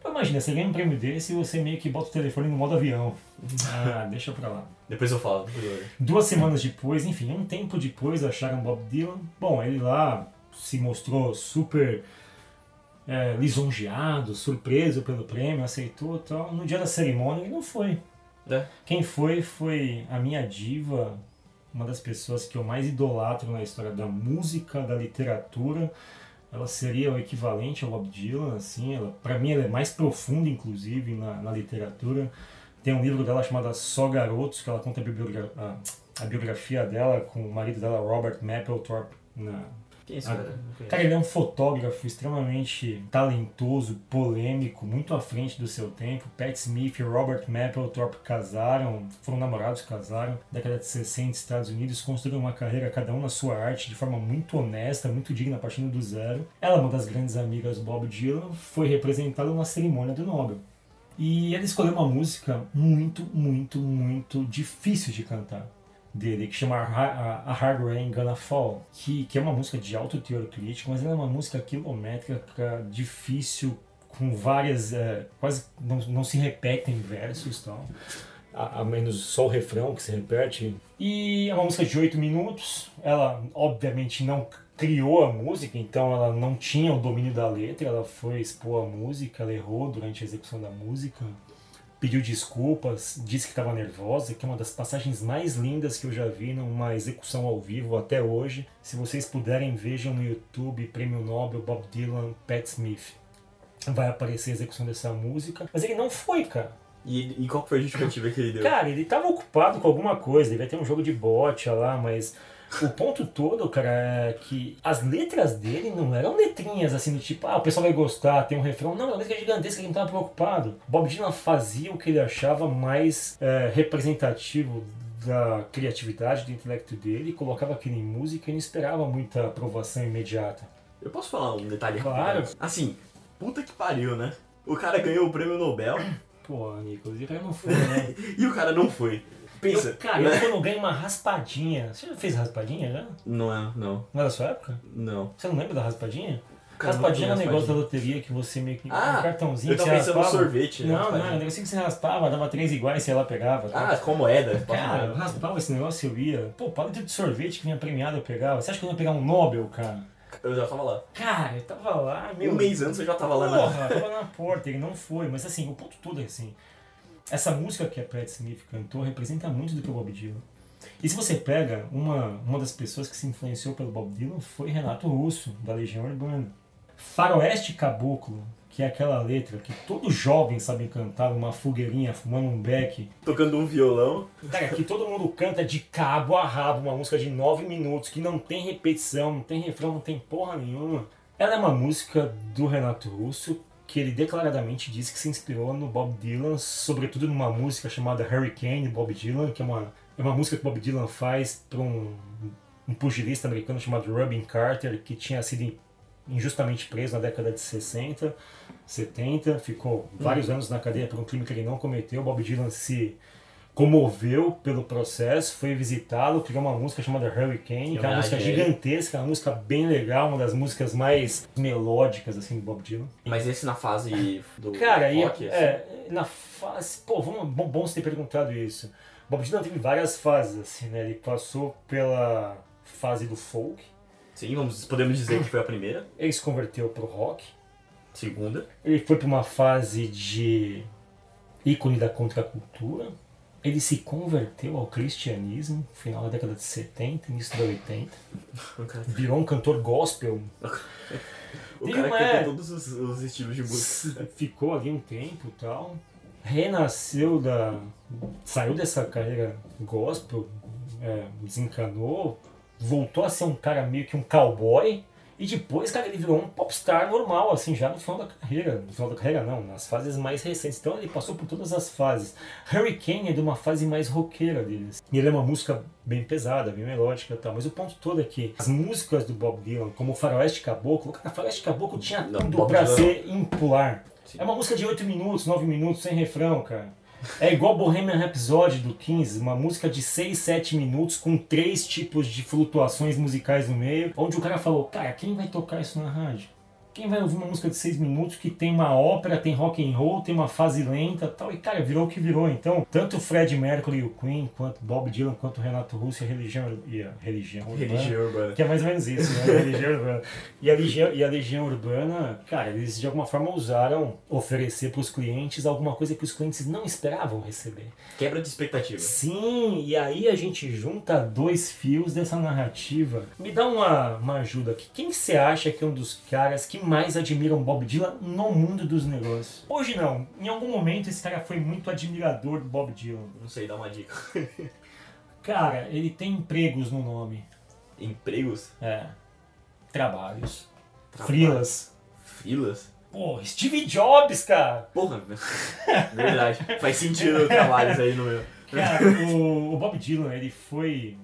Pô, imagina, você ganha um prêmio desse e você meio que bota o telefone no modo avião. Ah, deixa pra lá. Depois eu falo. depois eu- Duas semanas depois, enfim, um tempo depois, acharam Bob Dylan. Bom, ele lá se mostrou super é, lisonjeado, surpreso pelo prêmio, aceitou tal. No dia da cerimônia ele não foi. É. Quem foi foi a minha diva, uma das pessoas que eu mais idolatro na história da música, da literatura. Ela seria o equivalente ao Bob Dylan, assim, ela, para mim ela é mais profunda, inclusive, na, na literatura. Tem um livro dela chamado Só Garotos, que ela conta a, biogra- a- a biografia dela com o marido dela, Robert Mapplethorpe. Na... É Ah, cara? Ele é um fotógrafo extremamente talentoso, polêmico, muito à frente do seu tempo. Pat Smith e Robert Mapplethorpe casaram, foram namorados, casaram. Década de 60, Estados Unidos, construíram uma carreira, cada um na sua arte, de forma muito honesta, muito digna, partindo do zero. Ela, uma das grandes amigas do Bob Dylan, foi representada na cerimônia do Nobel. E ele escolheu uma música muito, muito, muito difícil de cantar dele, que chama A Hard Rain Gonna Fall, que, que é uma música de alto teor crítico, mas ela é uma música quilométrica, difícil, com várias, é, quase não, não se repetem versos tal. A, a menos só o refrão que se repete. E é uma música de 8 minutos. Ela, obviamente, não criou a música, então ela não tinha o domínio da letra. Ela foi expor a música, ela errou durante a execução da música. Pediu desculpas, disse que estava nervosa, que é uma das passagens mais lindas que eu já vi numa execução ao vivo até hoje. Se vocês puderem, vejam no YouTube Prêmio Nobel Bob Dylan, Pat Smith. Vai aparecer a execução dessa música. Mas ele não foi, cara. E, e qual foi a justificativa que ele deu? Cara, ele tava ocupado com alguma coisa, devia ter um jogo de bote lá, mas o ponto todo, cara, é que as letras dele não eram letrinhas assim do tipo, ah, o pessoal vai gostar, tem um refrão. Não, é uma letra gigantesca, ele não tava preocupado. Bob Dylan fazia o que ele achava mais é, representativo da criatividade, do intelecto dele, colocava aquilo em música e não esperava muita aprovação imediata. Eu posso falar um detalhe Claro. rápido? Assim, puta que pariu, né? O cara ganhou o prêmio Nobel Pô, Nicolas, e o cara não foi, né? e o cara não foi. Pensa. Eu, cara, né? eu quando ganho uma raspadinha. Você já fez raspadinha já? Não é, não, Não é da sua época? não. Você não lembra da raspadinha? Cara, raspadinha era um não negócio da loteria que você meio que. Ah, um cartãozinho Eu tava pensando no raspava. sorvete, né? Não, não, raspadinha. era um negocinho que você raspava, dava três iguais e você lá pegava. tá? Ah, com moeda. Cara, eu raspava esse negócio e eu ia. Pô, palito de sorvete que vinha premiado eu pegava. Você acha que eu ia pegar um Nobel, cara? Eu já tava lá. Cara, eu tava lá, meu. um mês antes eu já tava lá na. Porra, tava na porta, ele não foi. Mas assim, o ponto todo é assim. Essa música que a Pat Smith cantou representa muito do que o Bob Dylan. E se você pega uma, uma das pessoas que se influenciou pelo Bob Dylan foi Renato Russo, da Legião Urbana. Faroeste Caboclo, que é aquela letra que todo jovem sabe cantar numa fogueirinha, fumando um beck. Tocando um violão. Cara, que todo mundo canta de cabo a rabo, uma música de nove minutos, que não tem repetição, não tem refrão, não tem porra nenhuma. Ela é uma música do Renato Russo, que ele declaradamente disse que se inspirou no Bob Dylan, sobretudo numa música chamada Hurricane, Bob Dylan, que é uma, é uma música que Bob Dylan faz para um, um pugilista americano chamado Rubin Carter, que tinha sido injustamente preso na década de 60, 70, ficou vários anos na cadeia por um crime que ele não cometeu. Bob Dylan se comoveu pelo processo, foi visitá-lo, criou uma música chamada Hurricane, que é uma música gigantesca, uma música bem legal, uma das músicas mais melódicas assim do Bob Dylan. Mas esse na fase do Cara, rock, assim. é, na fase, pô, vamos, bom, bom você ter perguntado isso. Bob Dylan teve várias fases assim, né? Ele passou pela fase do folk, Sim, vamos, podemos dizer que foi a primeira. ele se converteu pro rock, Segunda. Ele foi para uma fase de ícone da contracultura. Ele se converteu ao cristianismo, final da década de 70, início da 80. O cara, Virou um cantor gospel. o Tem cara uma- canta todos os, os estilos de música. Ficou ali um tempo e tal. Renasceu da. saiu dessa carreira gospel, é, desencanou, voltou a ser um cara meio que um cowboy. E depois, cara, ele virou um popstar normal, assim, já no final da carreira. No final da carreira, não, nas fases mais recentes. Então ele passou por todas as fases. Hurricane é de uma fase mais roqueira deles. E ele é uma música bem pesada, bem melódica e tal. Mas o ponto todo é que as músicas do Bob Dylan, como Faroeste Caboclo, cara, Faroeste Caboclo tinha tudo pra ser impular. É uma música de 8 minutos, 9 minutos, sem refrão, cara. É igual Bohemian Rhapsody do 15, uma música de 6, 7 minutos com três tipos de flutuações musicais no meio, onde o cara falou, cara, quem vai tocar isso na rádio? Quem vai ouvir uma música de seis minutos que tem uma ópera, tem rock and roll, tem uma fase lenta tal? E cara, virou o que virou. Então, tanto Fred Mercury e o Queen, quanto Bob Dylan, quanto o Renato Russo e a religião, e a religião urbana. Religião urbana. Que é mais ou menos isso, né? A religião urbana. E a legião, e a urbana, cara, eles de alguma forma usaram oferecer para os clientes alguma coisa que os clientes não esperavam receber. Quebra de expectativa. Sim, e aí a gente junta dois fios dessa narrativa. Me dá uma, uma ajuda aqui. Quem você acha que é um dos caras que mais admiram Bob Dylan no mundo dos negócios. Hoje não. Em algum momento esse cara foi muito admirador do Bob Dylan. Não sei, dá uma dica. cara, ele tem empregos no nome. Empregos? É. Trabalhos. Frilas. Frilas? Pô, Steve Jobs, cara! Porra, verdade. Faz sentido trabalhos aí no meu. Cara, o, o Bob Dylan, ele foi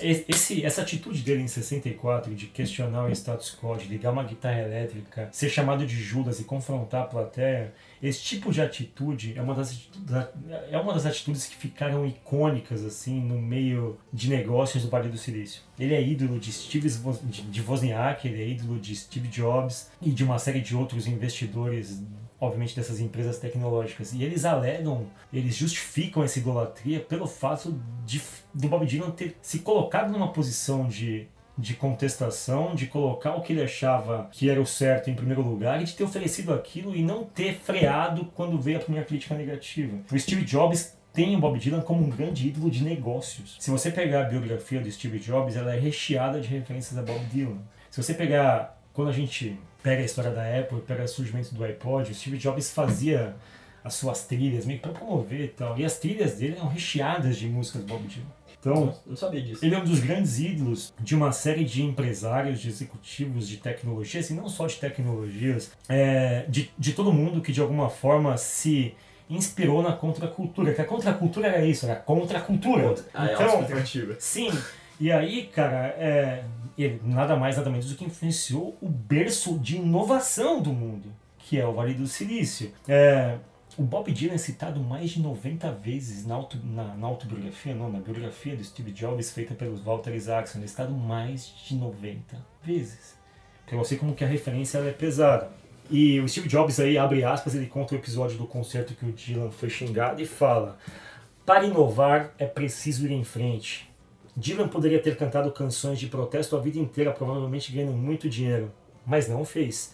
esse, essa atitude dele em 64 de questionar o status quo, de ligar uma guitarra elétrica, ser chamado de Judas e confrontar a plateia, esse tipo de atitude é uma das, é uma das atitudes que ficaram icônicas assim no meio de negócios do Vale do Silício. Ele é ídolo de Steve de Wozniak, ele é ídolo de Steve Jobs e de uma série de outros investidores obviamente, dessas empresas tecnológicas. E eles alegam, eles justificam essa idolatria pelo fato de, do Bob Dylan ter se colocado numa posição de, de contestação, de colocar o que ele achava que era o certo em primeiro lugar e de ter oferecido aquilo e não ter freado quando veio a primeira crítica negativa. O Steve Jobs tem o Bob Dylan como um grande ídolo de negócios. Se você pegar a biografia do Steve Jobs, ela é recheada de referências a Bob Dylan. Se você pegar, quando a gente pega a história da Apple, pega o surgimento do iPod, o Steve Jobs fazia as suas trilhas meio para promover e tal. E as trilhas dele eram recheadas de músicas Bob Dylan. Então, não sabia disso. Ele é um dos grandes ídolos de uma série de empresários, de executivos de tecnologias, e não só de tecnologias, é, de, de todo mundo que de alguma forma se inspirou na contracultura. Que a contracultura era isso, era contracultura. Ah, é então, é Sim. E aí, cara, é, ele nada mais nada menos do que influenciou o berço de inovação do mundo, que é o Vale do Silício. É, o Bob Dylan é citado mais de 90 vezes na, auto, na, na, autobiografia, não, na biografia do Steve Jobs feita pelos Walter Isaacson. É citado mais de 90 vezes. Para você como que a referência é pesada. E o Steve Jobs aí abre aspas, ele conta o episódio do concerto que o Dylan foi xingado e fala: "Para inovar é preciso ir em frente. Dylan poderia ter cantado canções de protesto a vida inteira, provavelmente ganhando muito dinheiro, mas não fez.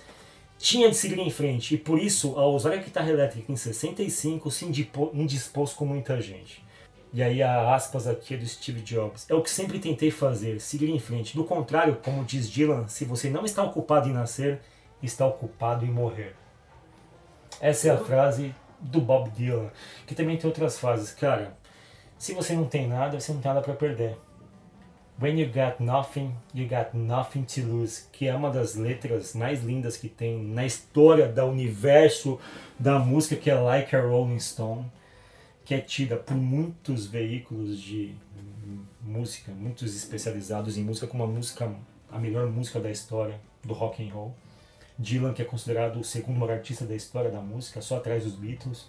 Tinha de seguir em frente e por isso, ao usar a guitarra elétrica em 65, se indispôs com muita gente. E aí a aspas aqui é do Steve Jobs. É o que sempre tentei fazer, seguir em frente. Do contrário, como diz Dylan, se você não está ocupado em nascer, está ocupado em morrer. Essa é a frase do Bob Dylan, que também tem outras frases. Cara, se você não tem nada, você não tem nada para perder. When You Got Nothing, You Got Nothing to Lose, que é uma das letras mais lindas que tem na história do universo da música, que é Like a Rolling Stone, que é tida por muitos veículos de música, muitos especializados em música, como a música, a melhor música da história do rock and roll. Dylan, que é considerado o segundo maior artista da história da música, só atrás dos Beatles.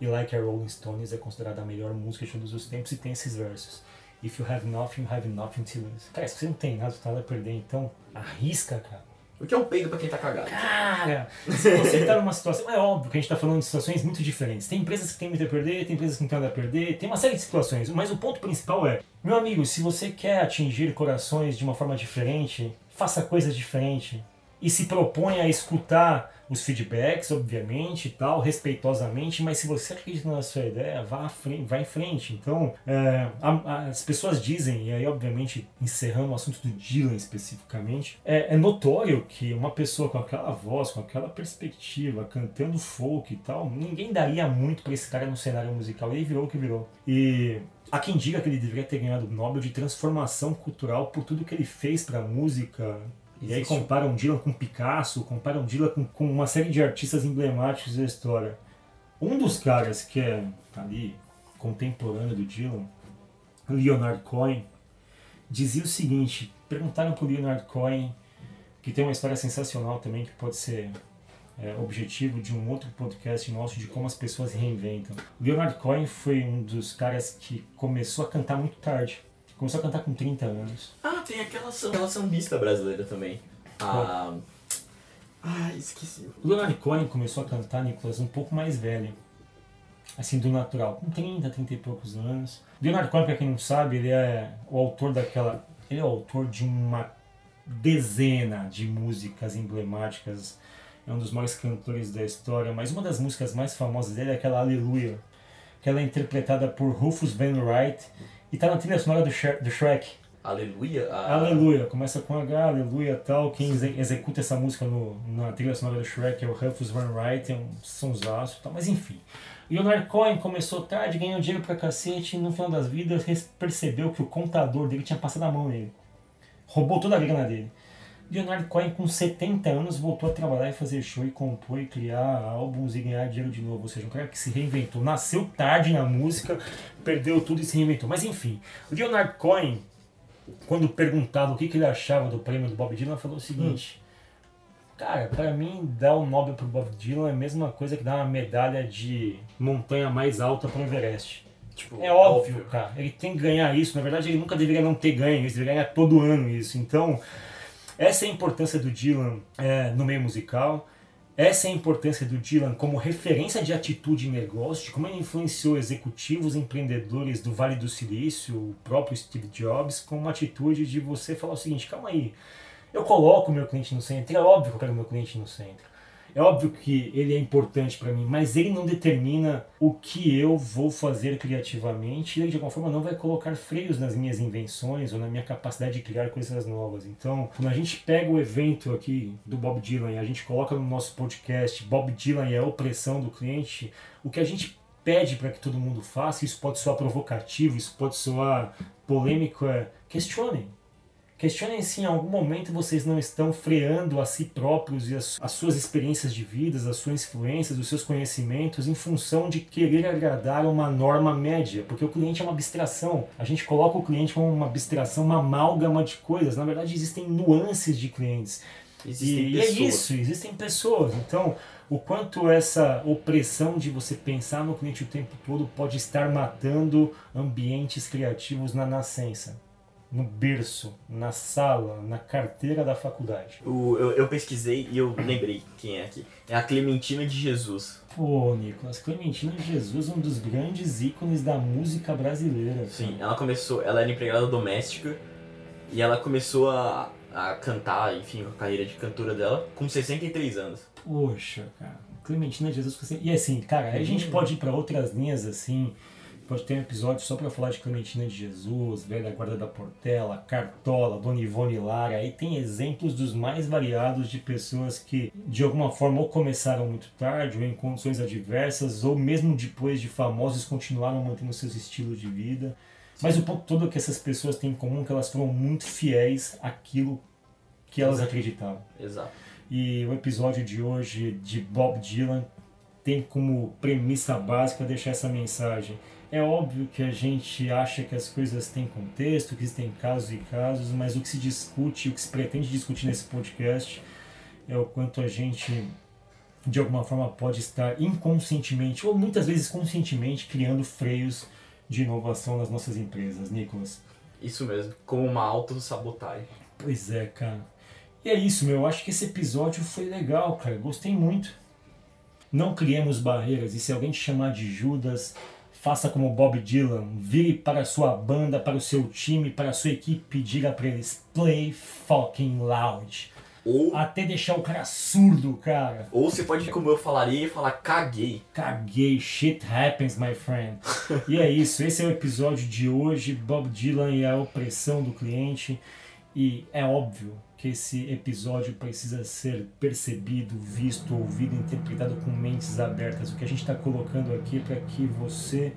E Like a Rolling Stones é considerada a melhor música de todos os tempos e tem esses versos. If you have nothing, you have nothing to lose. Cara, se você não tem nada, você tá nada a perder, então arrisca, cara. O que é um peido pra quem tá cagado? Cara, se você tá numa situação. É óbvio que a gente tá falando de situações muito diferentes. Tem empresas que têm muito a perder, tem empresas que não têm nada a perder, tem uma série de situações. Mas o ponto principal é: meu amigo, se você quer atingir corações de uma forma diferente, faça coisas diferentes. E se propõe a escutar os feedbacks, obviamente, e tal, respeitosamente, mas se você acredita na sua ideia, vá, frente, vá em frente. Então, é, a, as pessoas dizem, e aí, obviamente, encerrando o assunto do Dylan especificamente, é, é notório que uma pessoa com aquela voz, com aquela perspectiva, cantando folk e tal, ninguém daria muito para esse cara no cenário musical. E ele virou o que virou. E Há quem diga que ele deveria ter ganhado o Nobel de transformação cultural por tudo que ele fez para a música E aí comparam Dylan com Picasso, comparam Dylan com, com uma série de artistas emblemáticos da história. Um dos caras que é ali contemporâneo do Dylan, Leonard Cohen, dizia o seguinte: perguntaram para o Leonard Cohen, que tem uma história sensacional também, que pode ser é, objetivo de um outro podcast nosso, de como as pessoas reinventam. Leonard Cohen foi um dos caras que começou a cantar muito tarde. Começou a cantar com 30 anos. Ah, tem aquela, aquela sambista brasileira também. Ah. Ah, esqueci. Leonard Cohen começou a cantar, Nicolas, um pouco mais velho. Assim, do natural. Com 30, 30 e poucos anos. Leonard Cohen, pra quem não sabe, ele é o autor daquela... Ele é o autor de uma dezena de músicas emblemáticas. É um dos maiores cantores da história. Mas uma das músicas mais famosas dele é aquela Aleluia. Que ela é interpretada por Rufus Van Wright. E tá na trilha sonora do, do Shrek. Aleluia? Aleluia. Começa com H, Aleluia tal. Quem executa essa música no, na trilha sonora do Shrek é o Rufus Van Wright. É um sonsaço tal. Mas enfim. Leonard Cohen começou tarde, ganhou dinheiro pra cacete e no final das vidas percebeu que o contador dele tinha passado a mão nele. Roubou toda a grana dele. Leonard Cohen, com 70 anos, voltou a trabalhar e fazer show e compor e criar álbuns e ganhar dinheiro de novo. Ou seja, um cara que se reinventou. Nasceu tarde na música, perdeu tudo e se reinventou. Mas enfim, o Leonard Cohen, quando perguntado o que, que ele achava do prêmio do Bob Dylan, falou o seguinte. Hum. Cara, pra mim, dar o Nobel pro Bob Dylan é a mesma coisa que dar uma medalha de montanha mais alta pro Everest. Tipo, é óbvio, óbvio, cara. Ele tem que ganhar isso. Na verdade, ele nunca deveria não ter ganho isso. Ele deveria ganhar todo ano isso. Então, essa é a importância do Dylan é, no meio musical. Essa é a importância do Dylan como referência de atitude em negócio, de como ele influenciou executivos empreendedores do Vale do Silício, o próprio Steve Jobs, com uma atitude de você falar o seguinte: calma aí, eu coloco o meu cliente no centro, é óbvio que eu quero o meu cliente no centro. É óbvio que ele é importante para mim, mas ele não determina o que eu vou fazer criativamente ele de alguma forma não vai colocar freios nas minhas invenções ou na minha capacidade de criar coisas novas. Então, quando a gente pega o evento aqui do Bob Dylan e a gente coloca no nosso podcast Bob Dylan e a opressão do cliente, o que a gente pede para que todo mundo faça, isso pode soar provocativo, isso pode soar polêmico, é questionem Questionem se em algum momento vocês não estão freando a si próprios e as, as, suas experiências de vida, as suas influências, os seus conhecimentos em função de querer agradar uma norma média, porque o cliente é uma abstração. A gente coloca o cliente como uma abstração, uma amálgama de coisas. Na verdade, existem nuances de clientes. Existem e, e é isso, existem pessoas. Então, o quanto essa opressão de você pensar no cliente o tempo todo pode estar matando ambientes criativos na nascença no berço, na sala, na carteira da faculdade. O, eu, eu, pesquisei e eu lembrei quem é aqui. É a Clementina de Jesus. Pô, Nicolas, Clementina de Jesus é um dos grandes ícones da música brasileira. Sim, ela começou, ela era empregada doméstica e ela começou a, a cantar, enfim, a carreira de cantora dela com 63 anos. Poxa, cara. Clementina de Jesus. E assim, cara, a gente pode ir para outras linhas assim Pode ter um episódio só para falar de Clementina de Jesus, Velha Guarda da Portela, Cartola, Dona Ivone Lara. Aí tem exemplos dos mais variados de pessoas que, de alguma forma, ou começaram muito tarde, ou em condições adversas, ou mesmo depois de famosos, continuaram mantendo seus estilos de vida. Mas o ponto todo é que essas pessoas têm em comum é que elas foram muito fiéis àquilo que elas acreditavam. Exato. E o episódio de hoje de Bob Dylan tem como premissa básica deixar essa mensagem é óbvio que a gente acha que as coisas têm contexto, que existem casos e casos, mas o que se discute, o que se pretende discutir nesse podcast é o quanto a gente, de alguma forma, pode estar inconscientemente, ou muitas vezes conscientemente, criando freios de inovação nas nossas empresas, Nicolas. Isso mesmo, como uma autossabotagem. Pois é, cara. E é isso, meu. Eu acho que esse episódio foi legal, cara. Gostei muito. Não criemos barreiras. E se alguém te chamar de Judas, Faça como Bob Dylan, vire para a sua banda, para o seu time, para a sua equipe e diga para eles: play fucking loud. Ou, Até deixar o cara surdo, cara. Ou você pode, como eu falaria, falar caguei. Caguei, shit happens, my friend. e é isso, esse é o episódio de hoje, Bob Dylan e a opressão do cliente. E é óbvio que esse episódio precisa ser percebido, visto, ouvido, interpretado com mentes abertas. O que a gente está colocando aqui é para que você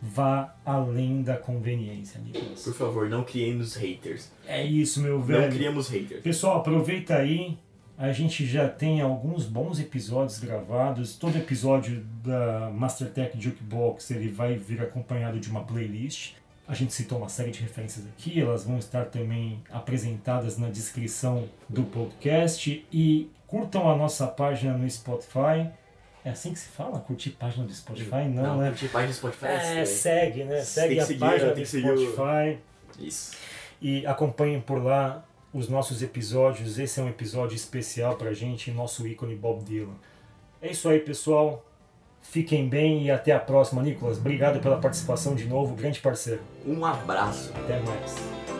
vá além da conveniência, Nicolas. Por favor, não criemos haters. É isso, meu velho. Não criemos haters. Pessoal, aproveita aí. A gente já tem alguns bons episódios gravados. Todo episódio da Mastertech Jukebox ele vai vir acompanhado de uma playlist. A gente citou uma série de referências aqui, elas vão estar também apresentadas na descrição do podcast. E curtam a nossa página no Spotify. É assim que se fala? Curtir página do Spotify? Não, Não, né? curtir página do Spotify É, é segue, né? Segue que a seguir, página tem do que seguir o- Spotify Isso. e acompanhem por lá os nossos episódios. Esse é um episódio especial pra gente, nosso ícone Bob Dylan. É isso aí, pessoal. Fiquem bem e até a próxima, Nicolas. Obrigado pela participação de novo, grande parceiro. Um abraço. Até mais.